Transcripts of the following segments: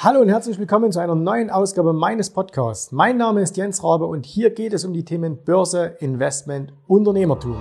Hallo und herzlich willkommen zu einer neuen Ausgabe meines Podcasts. Mein Name ist Jens Rabe und hier geht es um die Themen Börse, Investment, Unternehmertum.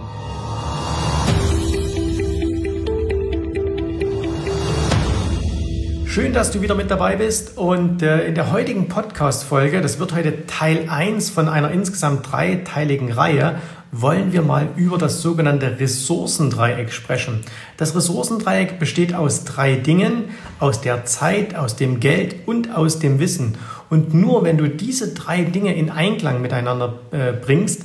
Schön, dass du wieder mit dabei bist und äh, in der heutigen Podcast-Folge, das wird heute Teil 1 von einer insgesamt dreiteiligen Reihe, wollen wir mal über das sogenannte Ressourcendreieck sprechen. Das Ressourcendreieck besteht aus drei Dingen, aus der Zeit, aus dem Geld und aus dem Wissen. Und nur wenn du diese drei Dinge in Einklang miteinander äh, bringst,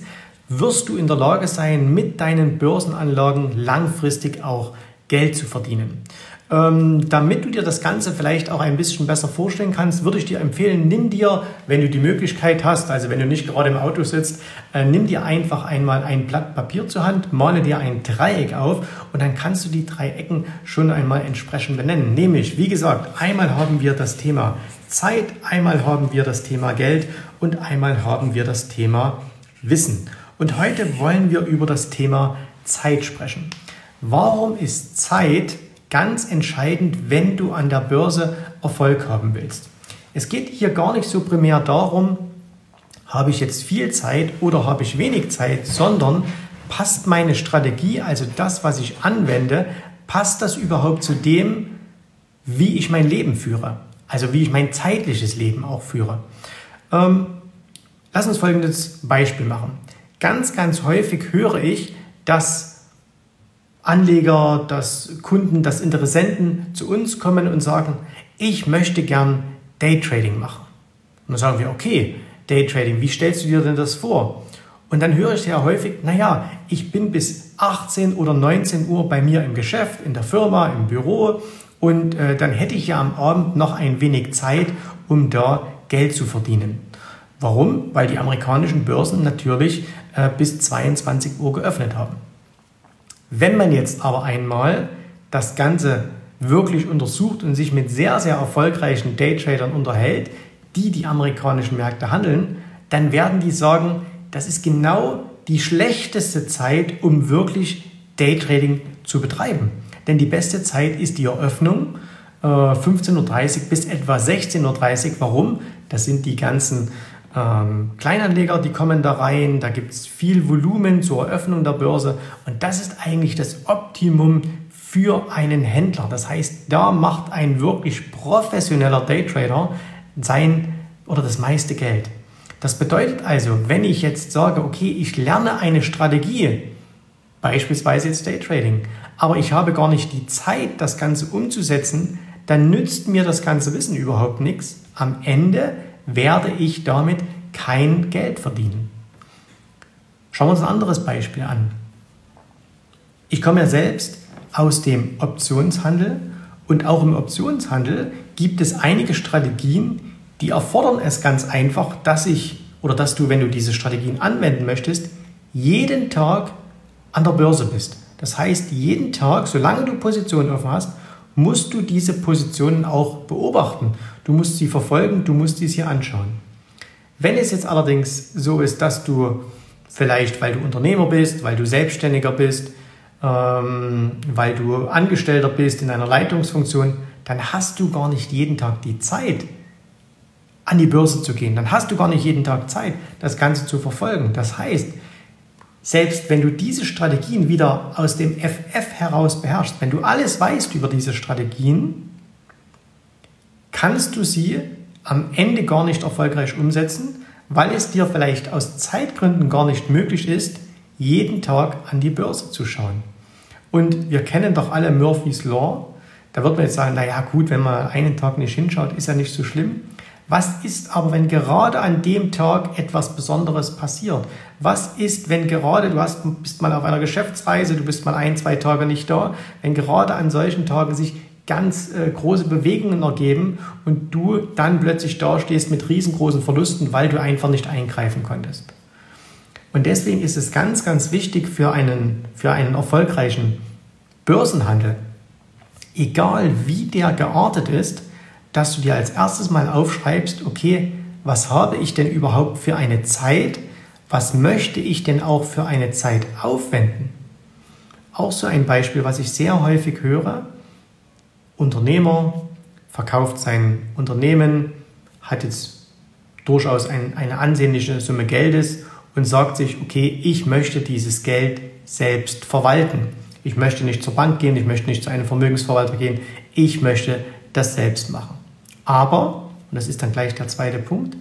wirst du in der Lage sein, mit deinen Börsenanlagen langfristig auch Geld zu verdienen. Ähm, damit du dir das Ganze vielleicht auch ein bisschen besser vorstellen kannst, würde ich dir empfehlen, nimm dir, wenn du die Möglichkeit hast, also wenn du nicht gerade im Auto sitzt, äh, nimm dir einfach einmal ein Blatt Papier zur Hand, male dir ein Dreieck auf und dann kannst du die drei Ecken schon einmal entsprechend benennen. Nämlich, wie gesagt, einmal haben wir das Thema Zeit, einmal haben wir das Thema Geld und einmal haben wir das Thema Wissen. Und heute wollen wir über das Thema Zeit sprechen. Warum ist Zeit ganz entscheidend, wenn du an der Börse Erfolg haben willst. Es geht hier gar nicht so primär darum, habe ich jetzt viel Zeit oder habe ich wenig Zeit, sondern passt meine Strategie, also das, was ich anwende, passt das überhaupt zu dem, wie ich mein Leben führe? Also wie ich mein zeitliches Leben auch führe. Ähm, lass uns folgendes Beispiel machen. Ganz, ganz häufig höre ich, dass Anleger, dass Kunden, dass Interessenten zu uns kommen und sagen, ich möchte gern Daytrading machen. Und dann sagen wir, okay, Daytrading, wie stellst du dir denn das vor? Und dann höre ich sehr häufig, naja, ich bin bis 18 oder 19 Uhr bei mir im Geschäft, in der Firma, im Büro und äh, dann hätte ich ja am Abend noch ein wenig Zeit, um da Geld zu verdienen. Warum? Weil die amerikanischen Börsen natürlich äh, bis 22 Uhr geöffnet haben. Wenn man jetzt aber einmal das Ganze wirklich untersucht und sich mit sehr, sehr erfolgreichen Daytradern unterhält, die die amerikanischen Märkte handeln, dann werden die sagen, das ist genau die schlechteste Zeit, um wirklich Daytrading zu betreiben. Denn die beste Zeit ist die Eröffnung, 15.30 Uhr bis etwa 16.30 Uhr. Warum? Das sind die ganzen ähm, Kleinanleger, die kommen da rein, da gibt es viel Volumen zur Eröffnung der Börse und das ist eigentlich das Optimum für einen Händler. Das heißt, da macht ein wirklich professioneller Daytrader sein oder das meiste Geld. Das bedeutet also, wenn ich jetzt sage, okay, ich lerne eine Strategie, beispielsweise jetzt Daytrading, aber ich habe gar nicht die Zeit, das Ganze umzusetzen, dann nützt mir das ganze Wissen überhaupt nichts. Am Ende werde ich damit kein Geld verdienen. Schauen wir uns ein anderes Beispiel an. Ich komme ja selbst aus dem Optionshandel und auch im Optionshandel gibt es einige Strategien, die erfordern es ganz einfach, dass ich oder dass du, wenn du diese Strategien anwenden möchtest, jeden Tag an der Börse bist. Das heißt, jeden Tag, solange du Positionen offen hast, musst du diese Positionen auch beobachten. Du musst sie verfolgen, du musst sie hier anschauen. Wenn es jetzt allerdings so ist, dass du vielleicht, weil du Unternehmer bist, weil du Selbstständiger bist, ähm, weil du Angestellter bist in einer Leitungsfunktion, dann hast du gar nicht jeden Tag die Zeit, an die Börse zu gehen. Dann hast du gar nicht jeden Tag Zeit, das Ganze zu verfolgen. Das heißt, selbst wenn du diese Strategien wieder aus dem FF heraus beherrschst, wenn du alles weißt über diese Strategien, kannst du sie am Ende gar nicht erfolgreich umsetzen, weil es dir vielleicht aus Zeitgründen gar nicht möglich ist, jeden Tag an die Börse zu schauen. Und wir kennen doch alle Murphy's Law. Da wird man jetzt sagen, naja gut, wenn man einen Tag nicht hinschaut, ist ja nicht so schlimm. Was ist aber, wenn gerade an dem Tag etwas Besonderes passiert? Was ist, wenn gerade, du hast, bist mal auf einer Geschäftsreise, du bist mal ein, zwei Tage nicht da, wenn gerade an solchen Tagen sich ganz äh, große Bewegungen ergeben und du dann plötzlich dastehst mit riesengroßen Verlusten, weil du einfach nicht eingreifen konntest. Und deswegen ist es ganz, ganz wichtig für einen, für einen erfolgreichen Börsenhandel, egal wie der geartet ist, dass du dir als erstes mal aufschreibst, okay, was habe ich denn überhaupt für eine Zeit? Was möchte ich denn auch für eine Zeit aufwenden? Auch so ein Beispiel, was ich sehr häufig höre. Unternehmer, verkauft sein Unternehmen, hat jetzt durchaus ein, eine ansehnliche Summe Geldes und sagt sich, okay, ich möchte dieses Geld selbst verwalten. Ich möchte nicht zur Bank gehen, ich möchte nicht zu einem Vermögensverwalter gehen, ich möchte das selbst machen. Aber, und das ist dann gleich der zweite Punkt,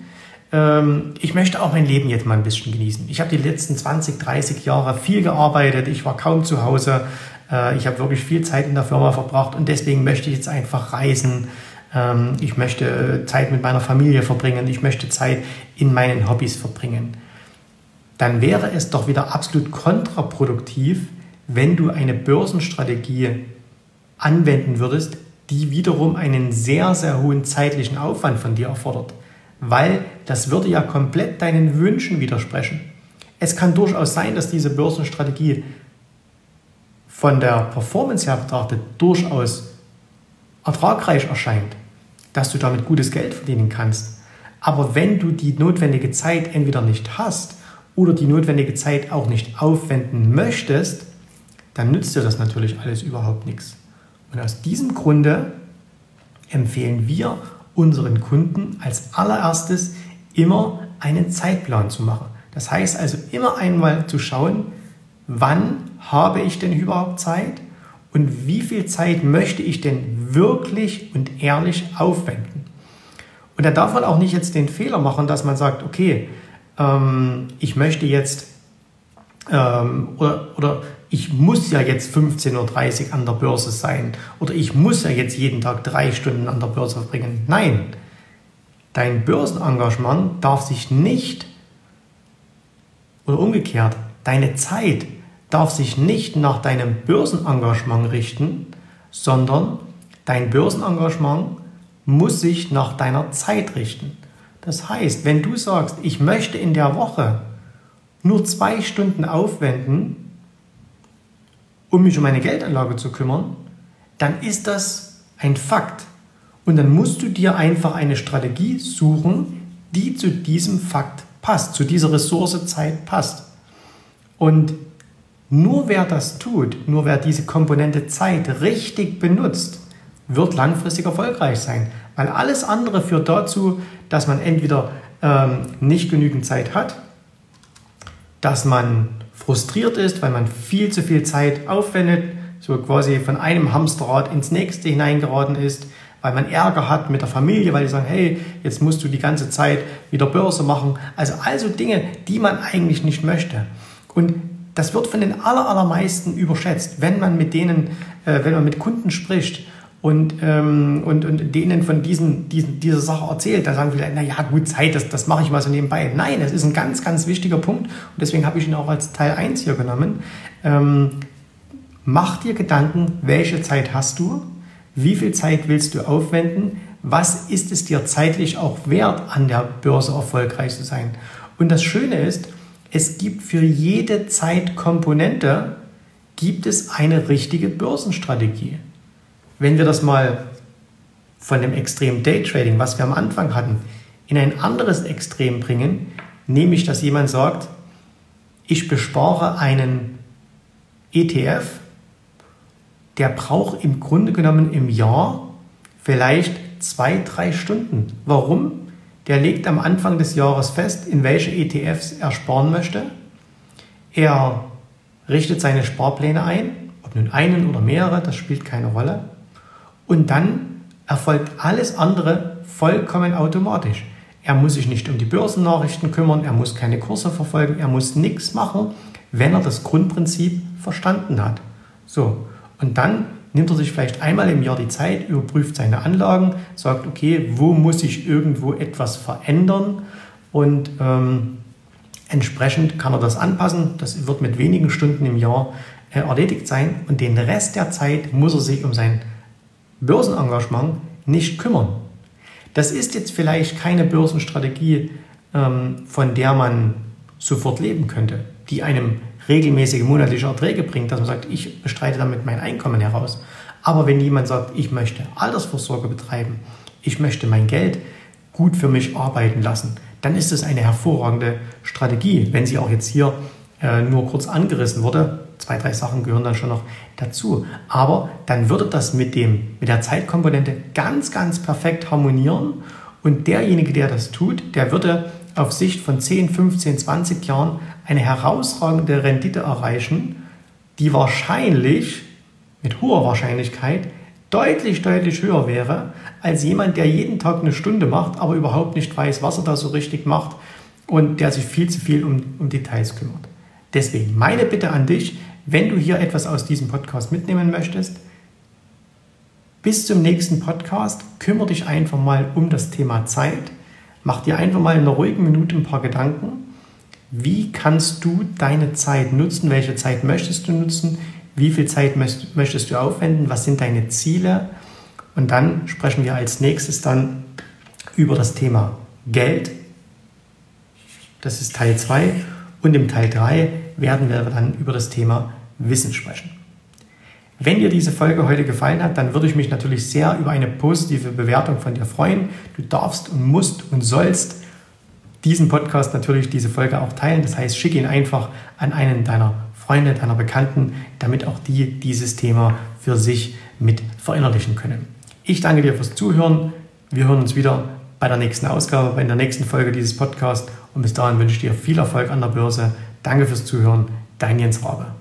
ähm, ich möchte auch mein Leben jetzt mal ein bisschen genießen. Ich habe die letzten 20, 30 Jahre viel gearbeitet, ich war kaum zu Hause, äh, ich habe wirklich viel Zeit in der Firma verbracht und deswegen möchte ich jetzt einfach reisen. Ähm, ich möchte äh, Zeit mit meiner Familie verbringen, ich möchte Zeit in meinen Hobbys verbringen. Dann wäre es doch wieder absolut kontraproduktiv, wenn du eine Börsenstrategie anwenden würdest, die wiederum einen sehr, sehr hohen zeitlichen Aufwand von dir erfordert weil das würde ja komplett deinen Wünschen widersprechen. Es kann durchaus sein, dass diese Börsenstrategie von der Performance her betrachtet durchaus ertragreich erscheint, dass du damit gutes Geld verdienen kannst. Aber wenn du die notwendige Zeit entweder nicht hast oder die notwendige Zeit auch nicht aufwenden möchtest, dann nützt dir das natürlich alles überhaupt nichts. Und aus diesem Grunde empfehlen wir unseren Kunden als allererstes immer einen Zeitplan zu machen. Das heißt also immer einmal zu schauen, wann habe ich denn überhaupt Zeit und wie viel Zeit möchte ich denn wirklich und ehrlich aufwenden. Und da darf man auch nicht jetzt den Fehler machen, dass man sagt, okay, ähm, ich möchte jetzt ähm, oder, oder ich muss ja jetzt 15.30 Uhr an der Börse sein oder ich muss ja jetzt jeden Tag drei Stunden an der Börse verbringen. Nein, dein Börsenengagement darf sich nicht oder umgekehrt, deine Zeit darf sich nicht nach deinem Börsenengagement richten, sondern dein Börsenengagement muss sich nach deiner Zeit richten. Das heißt, wenn du sagst, ich möchte in der Woche nur zwei Stunden aufwenden, um mich um meine Geldanlage zu kümmern, dann ist das ein Fakt. Und dann musst du dir einfach eine Strategie suchen, die zu diesem Fakt passt, zu dieser Ressource Zeit passt. Und nur wer das tut, nur wer diese Komponente Zeit richtig benutzt, wird langfristig erfolgreich sein. Weil alles andere führt dazu, dass man entweder ähm, nicht genügend Zeit hat, dass man frustriert ist, weil man viel zu viel Zeit aufwendet, so quasi von einem Hamsterrad ins nächste hineingeraten ist, weil man Ärger hat mit der Familie, weil die sagen, hey, jetzt musst du die ganze Zeit wieder Börse machen. Also also Dinge, die man eigentlich nicht möchte. Und das wird von den allermeisten überschätzt, wenn man mit denen, äh, wenn man mit Kunden spricht und, ähm, und, und denen von diesen, diesen, dieser Sache erzählt, da sagen viele, naja, gut, Zeit, das, das mache ich mal so nebenbei. Nein, das ist ein ganz, ganz wichtiger Punkt und deswegen habe ich ihn auch als Teil 1 hier genommen. Ähm, mach dir Gedanken, welche Zeit hast du, wie viel Zeit willst du aufwenden, was ist es dir zeitlich auch wert, an der Börse erfolgreich zu sein. Und das Schöne ist, es gibt für jede Zeitkomponente gibt es eine richtige Börsenstrategie. Wenn wir das mal von dem Extrem Daytrading, was wir am Anfang hatten, in ein anderes Extrem bringen, nämlich dass jemand sagt, ich bespare einen ETF, der braucht im Grunde genommen im Jahr vielleicht zwei, drei Stunden. Warum? Der legt am Anfang des Jahres fest, in welche ETFs er sparen möchte. Er richtet seine Sparpläne ein, ob nun einen oder mehrere, das spielt keine Rolle. Und dann erfolgt alles andere vollkommen automatisch. Er muss sich nicht um die Börsennachrichten kümmern, er muss keine Kurse verfolgen, er muss nichts machen, wenn er das Grundprinzip verstanden hat. So, und dann nimmt er sich vielleicht einmal im Jahr die Zeit, überprüft seine Anlagen, sagt, okay, wo muss ich irgendwo etwas verändern und ähm, entsprechend kann er das anpassen. Das wird mit wenigen Stunden im Jahr äh, erledigt sein und den Rest der Zeit muss er sich um sein Börsenengagement nicht kümmern. Das ist jetzt vielleicht keine Börsenstrategie, ähm, von der man sofort leben könnte, die einem regelmäßige monatliche Erträge bringt, dass man sagt, ich bestreite damit mein Einkommen heraus. Aber wenn jemand sagt, ich möchte Altersvorsorge betreiben, ich möchte mein Geld gut für mich arbeiten lassen, dann ist es eine hervorragende Strategie. Wenn sie auch jetzt hier äh, nur kurz angerissen wurde, zwei, drei Sachen gehören dann schon noch dazu. Aber dann würde das mit, dem, mit der Zeitkomponente ganz, ganz perfekt harmonieren. Und derjenige, der das tut, der würde auf Sicht von 10, 15, 20 Jahren eine herausragende Rendite erreichen, die wahrscheinlich, mit hoher Wahrscheinlichkeit, deutlich, deutlich höher wäre als jemand, der jeden Tag eine Stunde macht, aber überhaupt nicht weiß, was er da so richtig macht und der sich viel zu viel um, um Details kümmert. Deswegen meine Bitte an dich, wenn du hier etwas aus diesem Podcast mitnehmen möchtest, bis zum nächsten Podcast kümmere dich einfach mal um das Thema Zeit. Mach dir einfach mal in einer ruhigen Minute ein paar Gedanken. Wie kannst du deine Zeit nutzen? Welche Zeit möchtest du nutzen? Wie viel Zeit möchtest du aufwenden? Was sind deine Ziele? Und dann sprechen wir als nächstes dann über das Thema Geld. Das ist Teil 2. Und im Teil 3 werden wir dann über das Thema Wissen sprechen. Wenn dir diese Folge heute gefallen hat, dann würde ich mich natürlich sehr über eine positive Bewertung von dir freuen. Du darfst und musst und sollst diesen Podcast natürlich, diese Folge auch teilen. Das heißt, schicke ihn einfach an einen deiner Freunde, deiner Bekannten, damit auch die dieses Thema für sich mit verinnerlichen können. Ich danke dir fürs Zuhören. Wir hören uns wieder bei der nächsten Ausgabe, bei der nächsten Folge dieses Podcasts. Und bis dahin wünsche ich dir viel Erfolg an der Börse. Danke fürs Zuhören. Dein Jens Rabe.